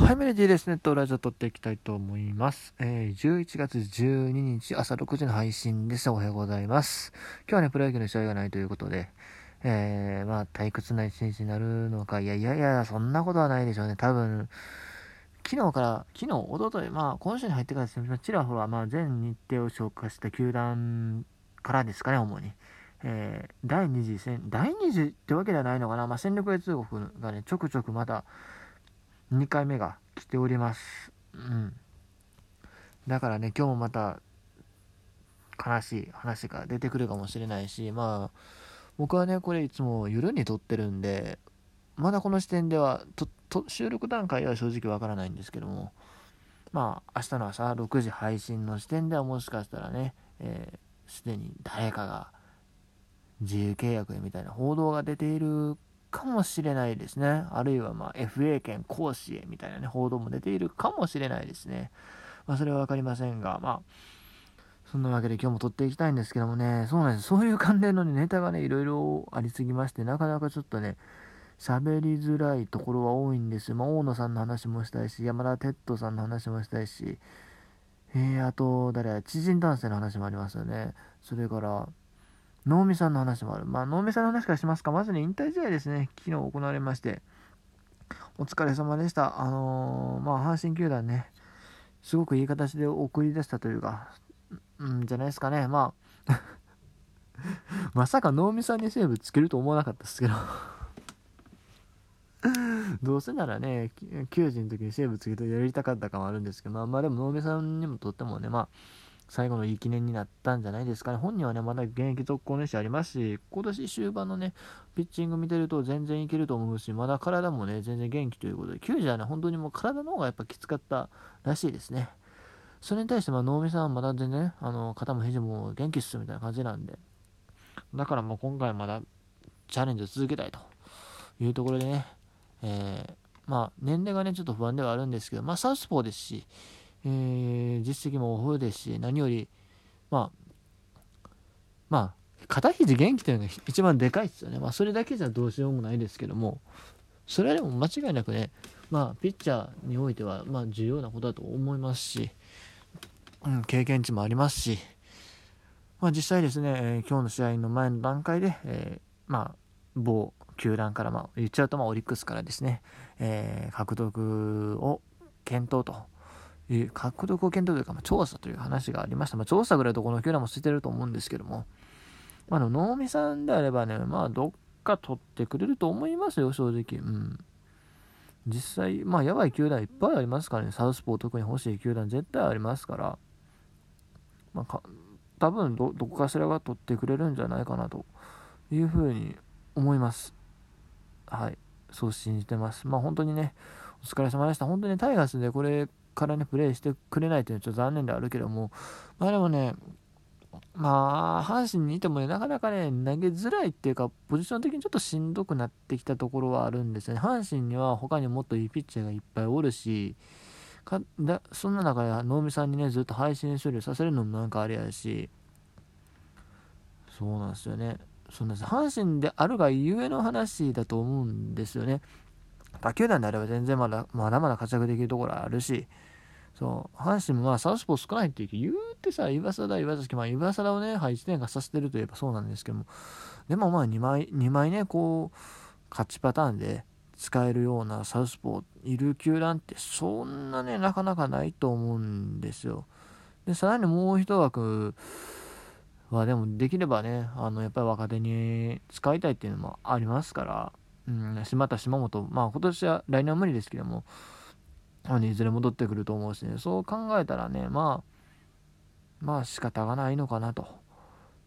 はい、メレディーですね。と、ラジオ撮っていきたいと思います。えー、11月12日朝6時の配信です。おはようございます。今日はね、プロ野球の試合がないということで、えー、まあ、退屈な一日になるのか、いやいやいや、そんなことはないでしょうね。多分、昨日から、昨日、おととい、まあ、今週に入ってからですね、ちらほら、まあ、全日程を消化した球団からですかね、主に。えー、第2次戦、第2次ってわけではないのかな、まあ、戦力越通国がね、ちょくちょくまた、2回目が来ております。うん。だからね、今日もまた悲しい話が出てくるかもしれないし、まあ、僕はね、これいつも夜に撮ってるんで、まだこの時点では、とと収録段階では正直わからないんですけども、まあ、明日の朝6時配信の時点ではもしかしたらね、えー、すでに誰かが自由契約みたいな報道が出ているかもしれないですね。あるいはま FA 権行使へみたいなね、報道も出ているかもしれないですね。まあそれは分かりませんが、まあ、そんなわけで今日も撮っていきたいんですけどもね、そうなんです。そういう関連の、ね、ネタがね、いろいろありすぎまして、なかなかちょっとね、喋りづらいところは多いんですよ。まあ、大野さんの話もしたいし、山田哲人さんの話もしたいし、えー、あと、誰や、知人男性の話もありますよね。それから、能見さんの話もある。まあ、能見さんの話からしますか。まずね、引退試合ですね。昨日行われまして。お疲れ様でした。あのー、まあ、阪神球団ね、すごくいい形で送り出したというか、うん、じゃないですかね。まあ、まさか能見さんにセーブつけると思わなかったですけど。どうせならね、球児の時にセーブつけてやりたかった感はあるんですけど、まあ、まあでも能見さんにもとってもね、まあ、最後のいい記念になったんじゃないですかね。本人はね、まだ現役続行の意思ありますし、今年終盤のね、ピッチング見てると全然いけると思うし、まだ体もね、全然元気ということで、球児はね、本当にもう体の方がやっぱきつかったらしいですね。それに対して、まあ、能見さんはまだ全然、あの、肩も肘も元気っすみたいな感じなんで、だからもう今回まだチャレンジを続けたいというところでね、えー、まあ、年齢がね、ちょっと不安ではあるんですけど、まあ、サウスポーですし、えー、実績も豊富ですし、何より、まあ、まあ、肩肘元気というのが一番でかいですよね。まあ、それだけじゃどうしようもないですけども、それはでも間違いなくね、まあ、ピッチャーにおいては、まあ、重要なことだと思いますし、うん、経験値もありますし、まあ、実際ですね、えー、今日の試合の前の段階で、えー、まあ、某球団から、まあ、言っちゃうと、まあ、オリックスからですね、えー、獲得を検討という獲得を検討というか、まあ、調査という話がありました。まあ、調査ぐらいどこの球団もしてると思うんですけども、まあ、能見さんであればね、まあ、どっか取ってくれると思いますよ、正直。うん。実際、まあ、やばい球団いっぱいありますからね、サウスポー特に欲しい球団絶対ありますから、まあ、か多分ど、どこかしらが取ってくれるんじゃないかなというふうに思います。はい。そう信じてます。まあ、本当にね、お疲れ様でした。本当にタイガースでこれからね、プレイしてくれないというのはちょっと残念ではあるけども、まあでもね、まあ、阪神にいてもね、なかなかね、投げづらいっていうか、ポジション的にちょっとしんどくなってきたところはあるんですよね。阪神には他にもっといいピッチャーがいっぱいおるし、かだそんな中で能見さんにね、ずっと配信処理させるのもなんかあれやし、そうなんですよね。そうなんです阪神であるがゆえの話だと思うんですよね。他球団であれば全然まだまだまだ活躍できるところあるし、そう、阪神もまあサウスポー少ないって言うてさ、岩貞、岩崎、まあ岩貞をね、配置転換させてるといえばそうなんですけども、でもまあ2枚、2枚ね、こう、勝ちパターンで使えるようなサウスポーいる球団ってそんなね、なかなかないと思うんですよ。で、さらにもう一枠はでもできればね、あの、やっぱり若手に使いたいっていうのもありますから、うん、島田、島本、まあ今年は、来年は無理ですけども、あのいずれ戻ってくると思うしね、そう考えたらね、まあ、まあ仕方がないのかなと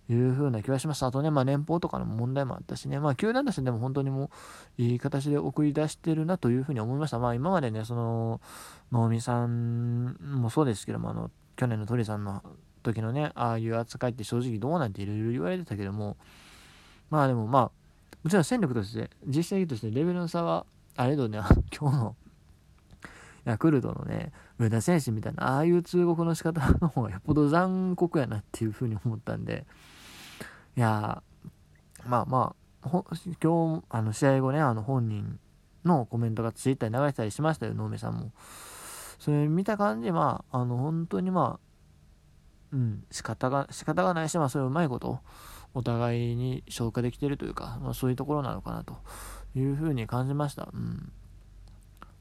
いうふうな気がしました。あとね、まあ年俸とかの問題もあったしね、まあ球団としてでも本当にもういい形で送り出してるなというふうに思いました。まあ今までね、その、能見さんもそうですけども、あの、去年の鳥さんの時のね、ああいう扱いって正直どうなんていろいろ言われてたけども、まあでもまあ、もちろん戦力として、実績としてレベルの差は、あれどね、今日のヤクルトのね、上田選手みたいな、ああいう通告の仕方の方がよっぽど残酷やなっていうふうに思ったんで、いやまあまあ、今日、あの試合後ね、あの本人のコメントがツイッターに流れたりしましたよ、能目さんも。それ見た感じ、まあ、あの、本当にまあ、うん、仕方が、仕方がないし、まあ、それうまいこと、お互いに消化できてるというか、まあ、そういうところなのかなというふうに感じました。うん。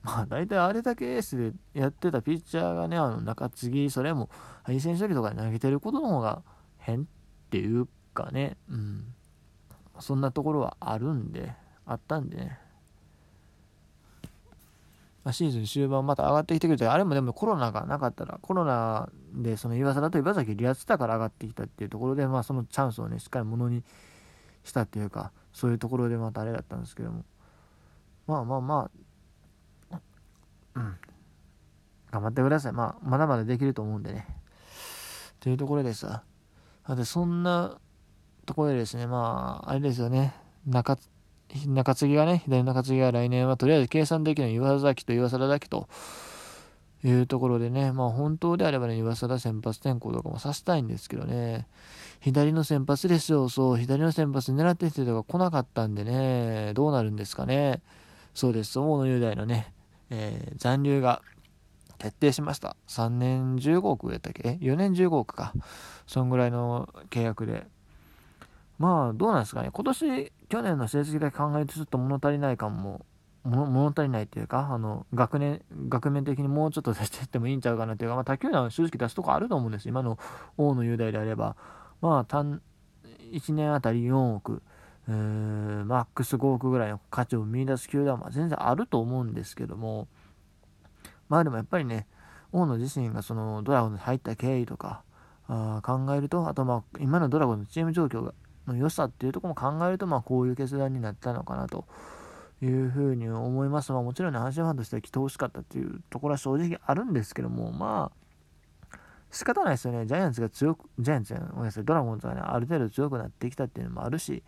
まあ、大体あれだけエースでやってたピッチャーがね、あの中継ぎ、それも配線処理とかで投げてることの方が変っていうかね、うん。そんなところはあるんで、あったんでね。まあ、シーズン終盤また上がってきてくれて、あれもでもコロナがなかったら、コロナでその岩貞と岩崎離脱したから上がってきたっていうところで、まあそのチャンスをね、しっかりものにしたっていうか、そういうところでまたあれだったんですけども。まあまあまあ、うん。頑張ってください。まあ、まだまだできると思うんでね。というところでさ。で、そんなところでですね、まあ、あれですよね。中中継ぎがね、左中継ぎが来年はとりあえず計算できる岩崎と岩貞だけというところでね、まあ本当であればね、岩貞先発転向とかもさせたいんですけどね、左の先発ですよ、そう、左の先発狙ってきてとか来なかったんでね、どうなるんですかね。そうです、大野雄大のね、えー、残留が決定しました。3年15億やったっけ ?4 年15億か。そんぐらいの契約で。まあ、どうなんですかね。今年、去年の成績だけ考えるとちょっと物足りない感も、物足りないっていうか、あの、学年、学面的にもうちょっと出していってもいいんちゃうかなっていうか、まあ、他球団は正直出すとこあると思うんです今の大野雄大であれば。まあ、単、1年あたり4億、え、マックス5億ぐらいの価値を見出す球団は全然あると思うんですけども、まあでもやっぱりね、大野自身がそのドラゴンに入った経緯とか、あ考えると、あとまあ今のドラゴンのチーム状況の良さっていうとこも考えると、まあ、こういう決断になったのかなというふうに思います。まあ、もちろんね、阪神ファンとしては来てほしかったっていうところは正直あるんですけども、まあ、仕方ないですよね。ジャイアンツが強く、ジャイアンツやごめんなさい、ドラゴンズがね、ある程度強くなってきたっていうのもあるし、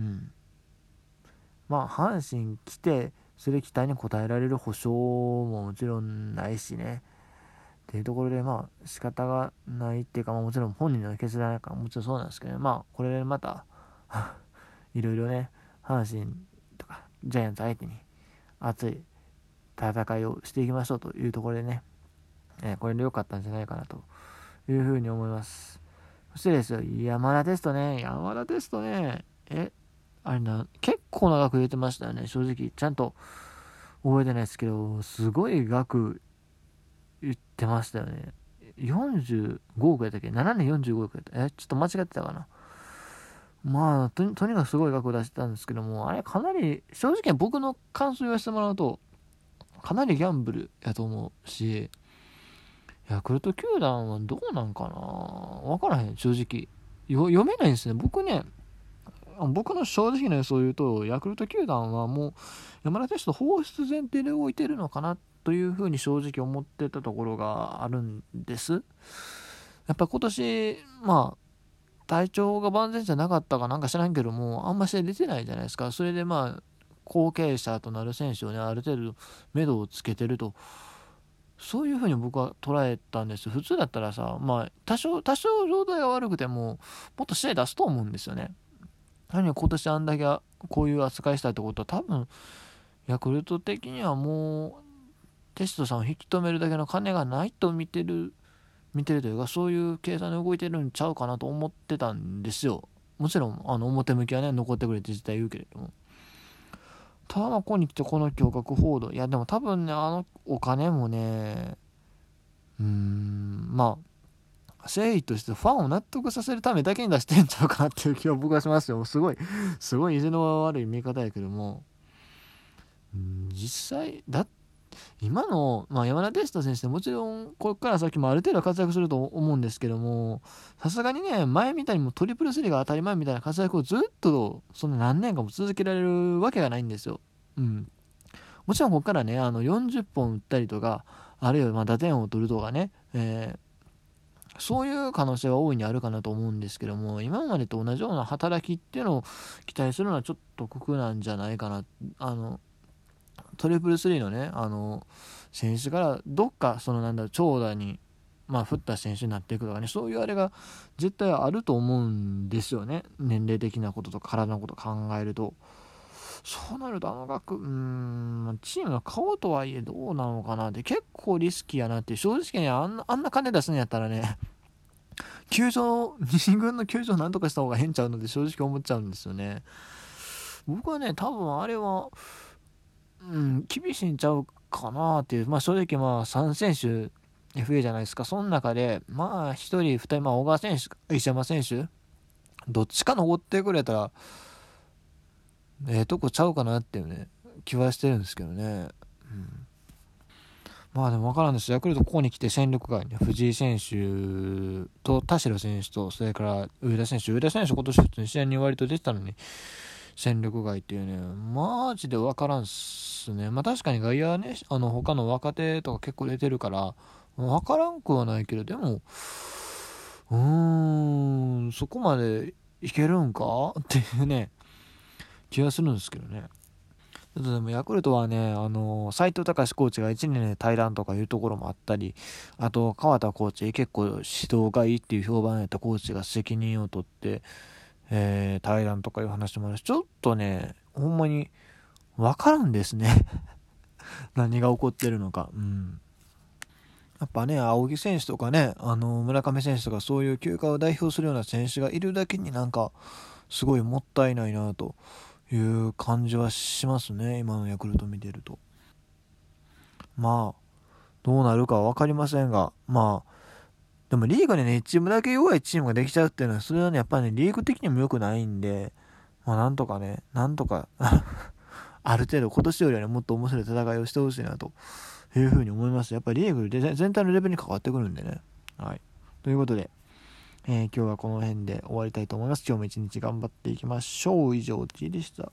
うん。まあ、阪神来て、それ期待に応えられる保証ももちろんないしね。っていうところで、まあ、仕方がないっていうか、まあ、もちろん本人の決断かもちろんそうなんですけど、まあ、これでまた いろいろね、阪神とかジャイアンツ相手に熱い戦いをしていきましょうというところでね、えー、これで良かったんじゃないかなというふうに思います。そしてですよ、山田テストね、山田テストね、え、あれな、結構長く言ってましたよね、正直。ちゃんと覚えてないですけど、すごい額言ってましたよね。45億やったっけ ?7 年45億やった。え、ちょっと間違ってたかな。まあと、とにかくすごい額を出してたんですけども、あれかなり、正直僕の感想言わせてもらうと、かなりギャンブルやと思うし、ヤクルト球団はどうなんかな？わからへん、正直。読めないんですね。僕ね、僕の正直な予想を言うと、ヤクルト球団はもう山田選手と放出前提で動いてるのかなというふうに正直思ってたところがあるんです。やっぱ今年、まあ、体調が万全じゃなかったかなんか知らんけども、あんまし出てないじゃないですか。それでまあ、後継者となる選手をね、ある程度、目処をつけてると。そういうふうに僕は捉えたんです。普通だったらさ、まあ、多少、多少状態が悪くても、もっと試合出すと思うんですよね。何が今年あんだけこういう扱いしたってことは多分、ヤクルト的にはもうテストさんを引き止めるだけの金がないと見てる見てるというかそういう計算で動いてるんちゃうかなと思ってたんですよ。もちろんあの表向きはね残ってくれって絶対言うけれども。ただまあここに来てこの驚愕報道。いやでも多分ねあのお金もねうーんまあ誠意としてファンを納得させるためだけに出してんちゃうかなっていう気は僕はしますよ。すごいすごい意地の悪い見方やけども。実際だ今の、まあ、山田哲人選手ってもちろんここから先もある程度活躍すると思うんですけどもさすがにね前みたいにもトリプルスリーが当たり前みたいな活躍をずっとその何年間も続けられるわけがないんですよ。うん、もちろんここからねあの40本打ったりとかあるいはま打点を取るとかね、えー、そういう可能性は大いにあるかなと思うんですけども今までと同じような働きっていうのを期待するのはちょっと酷なんじゃないかなあのトリプルスリーのね、あの、選手からどっか、そのなんだろう、長打に、まあ、振った選手になっていくとかね、そういうあれが絶対あると思うんですよね。年齢的なことと体のこと考えると。そうなるとあの額、うーん、チームの顔とはいえどうなのかなって結構リスキーやなって正直ね、あんなあんな金出すんやったらね、球場、2軍の球場なんとかした方が変ちゃうので正直思っちゃうんですよね。僕はね、多分あれは、うん、厳しいんちゃうかなっていう、まあ正直まあ3選手 FA じゃないですか。その中で、まあ1人、2人、まあ小川選手、石山選手、どっちか残ってくれたら、ええ、とこちゃうかなっていうね、気はしてるんですけどね。うん。まあでも分からんですヤクルトここに来て戦力外に藤井選手と田代選手とそれから上田選手。上田選手今年普通に試合に割と出てたのに戦力外っていうね。マジで分からんっすね。まあ確かに外野はねあの他の若手とか結構出てるから分からんくはないけどでもうーんそこまでいけるんか？っていうね。気がするんですけどねでもヤクルトはね、あの斎藤隆コーチが1年で対談とかいうところもあったり、あと川田コーチ、結構指導がいいっていう評判やったコーチが責任を取って、えー、対談とかいう話もあるし、ちょっとね、ほんまに分からんですね 何が起こってるのか。うん。やっぱね、青木選手とかね、あの村上選手とかそういう休暇を代表するような選手がいるだけになんか、すごいもったいないなと。いう感じはしますね今のヤクルト見てると。まあどうなるかは分かりませんがまあでもリーグでね1チームだけ弱いチームができちゃうっていうのはそれはねやっぱりねリーグ的にも良くないんでまあなんとかねなんとか ある程度今年よりはねもっと面白い戦いをしてほしいなというふうに思います。やっぱりリーグで全体のレベルに関わってくるんでね。はい。ということでえー、今日はこの辺で終わりたいと思います。今日も一日頑張っていきましょう。以上、T でした。